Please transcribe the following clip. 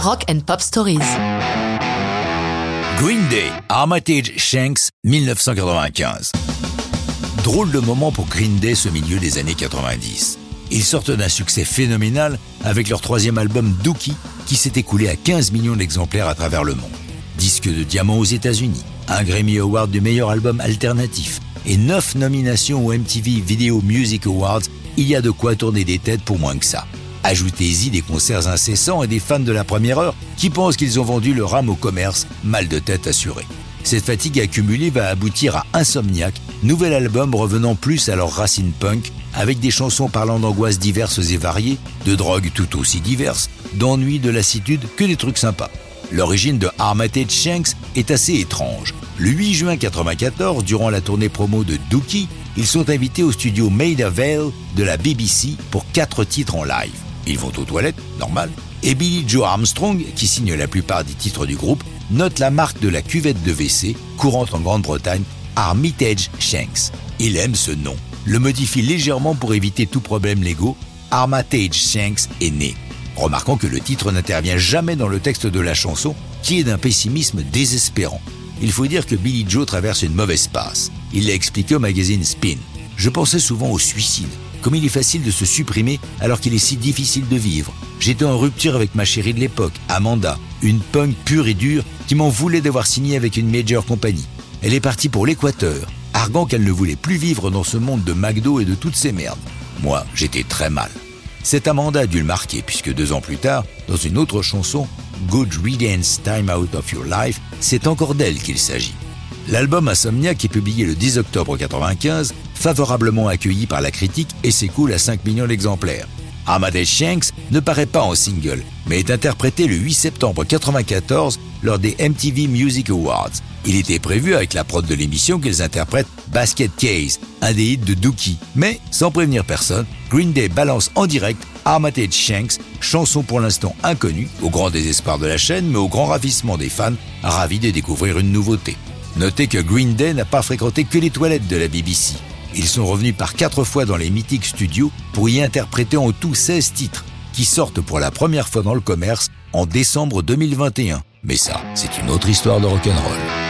Rock and Pop Stories. Green Day, Armitage Shanks, 1995. Drôle de moment pour Green Day ce milieu des années 90. Ils sortent d'un succès phénoménal avec leur troisième album Dookie qui s'est écoulé à 15 millions d'exemplaires à travers le monde. Disque de diamant aux États-Unis, un Grammy Award du meilleur album alternatif et 9 nominations au MTV Video Music Awards, il y a de quoi tourner des têtes pour moins que ça. Ajoutez-y des concerts incessants et des fans de la première heure qui pensent qu'ils ont vendu leur âme au commerce, mal de tête assuré. Cette fatigue accumulée va aboutir à Insomniac, nouvel album revenant plus à leur racine punk, avec des chansons parlant d'angoisses diverses et variées, de drogues tout aussi diverses, d'ennuis, de lassitude, que des trucs sympas. L'origine de Armitage Shanks est assez étrange. Le 8 juin 1994, durant la tournée promo de Dookie, ils sont invités au studio Maida Vale de la BBC pour quatre titres en live. Ils vont aux toilettes, normal. Et Billy Joe Armstrong, qui signe la plupart des titres du groupe, note la marque de la cuvette de WC, courante en Grande-Bretagne, Armitage Shanks. Il aime ce nom, le modifie légèrement pour éviter tout problème légaux. Armitage Shanks est né. Remarquons que le titre n'intervient jamais dans le texte de la chanson, qui est d'un pessimisme désespérant. Il faut dire que Billy Joe traverse une mauvaise passe. Il l'a expliqué au magazine Spin. Je pensais souvent au suicide, comme il est facile de se supprimer alors qu'il est si difficile de vivre. J'étais en rupture avec ma chérie de l'époque, Amanda, une punk pure et dure qui m'en voulait d'avoir signé avec une major compagnie. Elle est partie pour l'Équateur, arguant qu'elle ne voulait plus vivre dans ce monde de McDo et de toutes ces merdes. Moi, j'étais très mal. Cette Amanda a dû le marquer puisque deux ans plus tard, dans une autre chanson, Good Riddance Time Out of Your Life, c'est encore d'elle qu'il s'agit. L'album Insomnia, qui est publié le 10 octobre 1995, favorablement accueilli par la critique et s'écoule à 5 millions d'exemplaires. Amadeus Shanks ne paraît pas en single, mais est interprété le 8 septembre 1994 lors des MTV Music Awards. Il était prévu avec la prod de l'émission qu'ils interprètent Basket Case, un des hits de Dookie. Mais, sans prévenir personne, Green Day balance en direct Armitage Shanks, chanson pour l'instant inconnue, au grand désespoir de la chaîne, mais au grand ravissement des fans, ravis de découvrir une nouveauté. Notez que Green Day n'a pas fréquenté que les toilettes de la BBC. Ils sont revenus par quatre fois dans les mythiques studios pour y interpréter en tout 16 titres, qui sortent pour la première fois dans le commerce en décembre 2021. Mais ça, c'est une autre histoire de rock'n'roll.